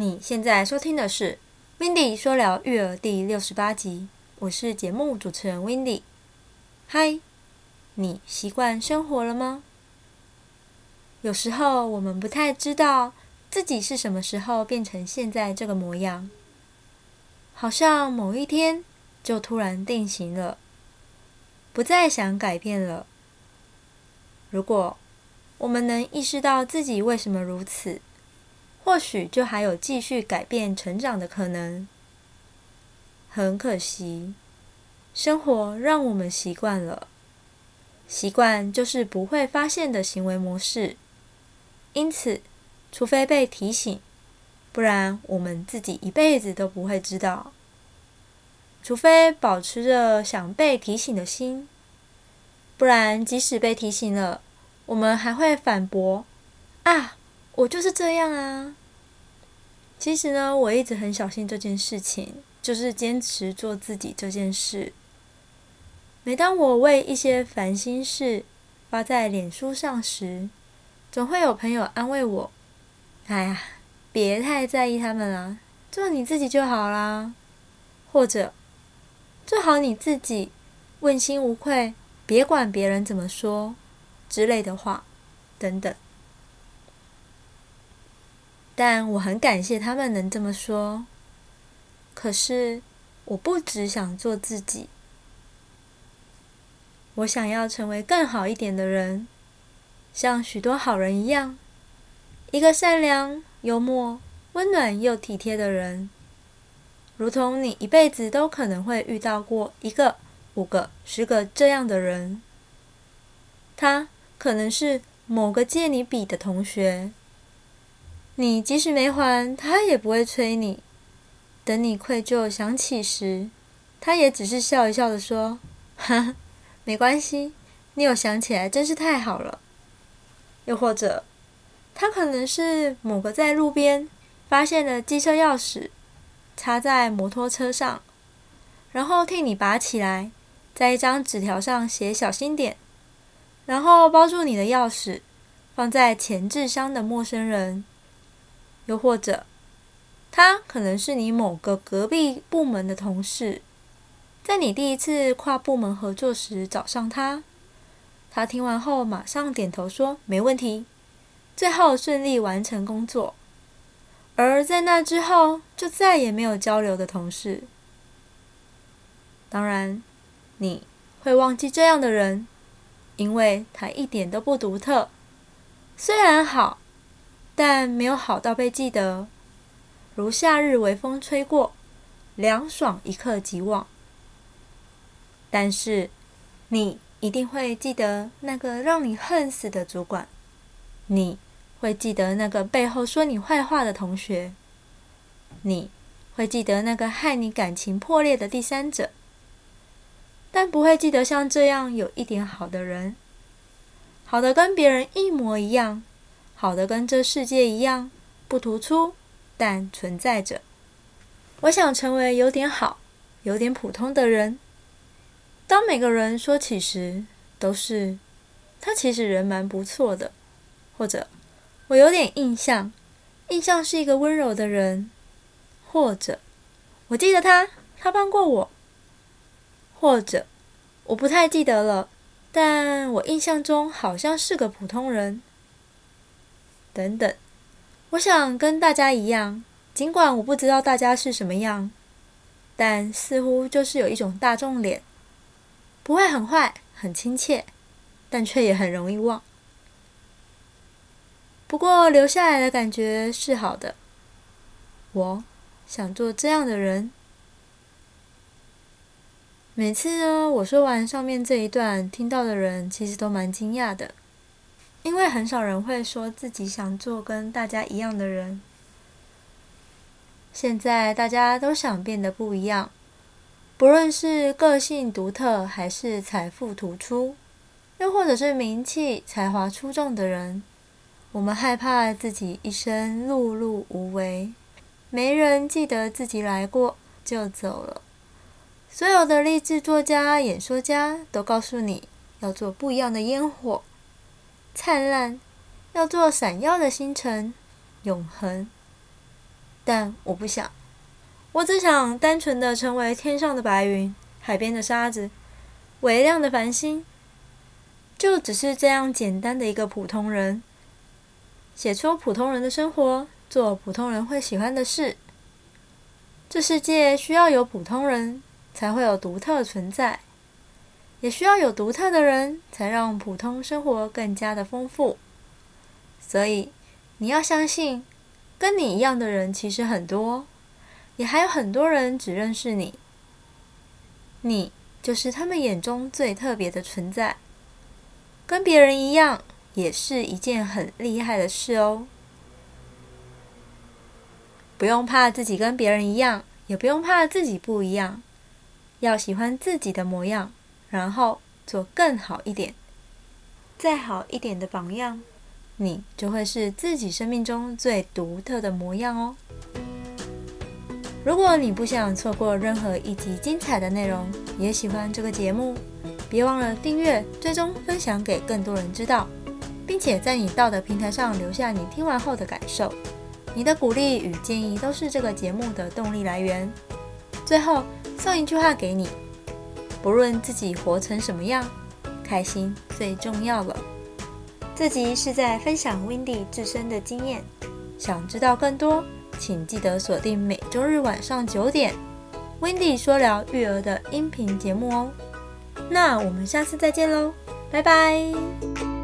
你现在收听的是《Windy 说聊育儿》第六十八集，我是节目主持人 Windy。嗨，你习惯生活了吗？有时候我们不太知道自己是什么时候变成现在这个模样，好像某一天就突然定型了，不再想改变了。如果我们能意识到自己为什么如此，或许就还有继续改变、成长的可能。很可惜，生活让我们习惯了，习惯就是不会发现的行为模式。因此，除非被提醒，不然我们自己一辈子都不会知道。除非保持着想被提醒的心，不然即使被提醒了，我们还会反驳：“啊，我就是这样啊。”其实呢，我一直很小心这件事情，就是坚持做自己这件事。每当我为一些烦心事发在脸书上时，总会有朋友安慰我：“哎呀，别太在意他们了，做你自己就好啦。”或者“做好你自己，问心无愧，别管别人怎么说”之类的话，等等。但我很感谢他们能这么说。可是，我不只想做自己，我想要成为更好一点的人，像许多好人一样，一个善良、幽默、温暖又体贴的人，如同你一辈子都可能会遇到过一个、五个、十个这样的人。他可能是某个借你笔的同学。你即使没还，他也不会催你。等你愧疚想起时，他也只是笑一笑的说：“哈，没关系，你有想起来真是太好了。”又或者，他可能是某个在路边发现的机车钥匙，插在摩托车上，然后替你拔起来，在一张纸条上写“小心点”，然后包住你的钥匙，放在前置箱的陌生人。又或者，他可能是你某个隔壁部门的同事，在你第一次跨部门合作时找上他，他听完后马上点头说没问题，最后顺利完成工作。而在那之后就再也没有交流的同事，当然你会忘记这样的人，因为他一点都不独特，虽然好。但没有好到被记得，如夏日微风吹过，凉爽一刻即忘。但是，你一定会记得那个让你恨死的主管，你会记得那个背后说你坏话的同学，你会记得那个害你感情破裂的第三者，但不会记得像这样有一点好的人，好的跟别人一模一样。好的，跟这世界一样不突出，但存在着。我想成为有点好、有点普通的人。当每个人说起时，都是他其实人蛮不错的，或者我有点印象，印象是一个温柔的人，或者我记得他，他帮过我，或者我不太记得了，但我印象中好像是个普通人。等等，我想跟大家一样，尽管我不知道大家是什么样，但似乎就是有一种大众脸，不会很坏、很亲切，但却也很容易忘。不过留下来的感觉是好的。我想做这样的人。每次呢，我说完上面这一段，听到的人其实都蛮惊讶的。因为很少人会说自己想做跟大家一样的人。现在大家都想变得不一样，不论是个性独特，还是财富突出，又或者是名气、才华出众的人，我们害怕自己一生碌碌无为，没人记得自己来过就走了。所有的励志作家、演说家都告诉你要做不一样的烟火。灿烂，要做闪耀的星辰，永恒。但我不想。我只想单纯的成为天上的白云，海边的沙子，微亮的繁星。就只是这样简单的一个普通人，写出普通人的生活，做普通人会喜欢的事。这世界需要有普通人，才会有独特存在。也需要有独特的人，才让普通生活更加的丰富。所以，你要相信，跟你一样的人其实很多，也还有很多人只认识你。你就是他们眼中最特别的存在，跟别人一样，也是一件很厉害的事哦。不用怕自己跟别人一样，也不用怕自己不一样，要喜欢自己的模样。然后做更好一点、再好一点的榜样，你就会是自己生命中最独特的模样哦。如果你不想错过任何一集精彩的内容，也喜欢这个节目，别忘了订阅、追踪、分享给更多人知道，并且在你到的平台上留下你听完后的感受。你的鼓励与建议都是这个节目的动力来源。最后送一句话给你。不论自己活成什么样，开心最重要了。这集是在分享 Windy 自身的经验，想知道更多，请记得锁定每周日晚上九点 Windy 说聊育儿的音频节目哦。那我们下次再见喽，拜拜。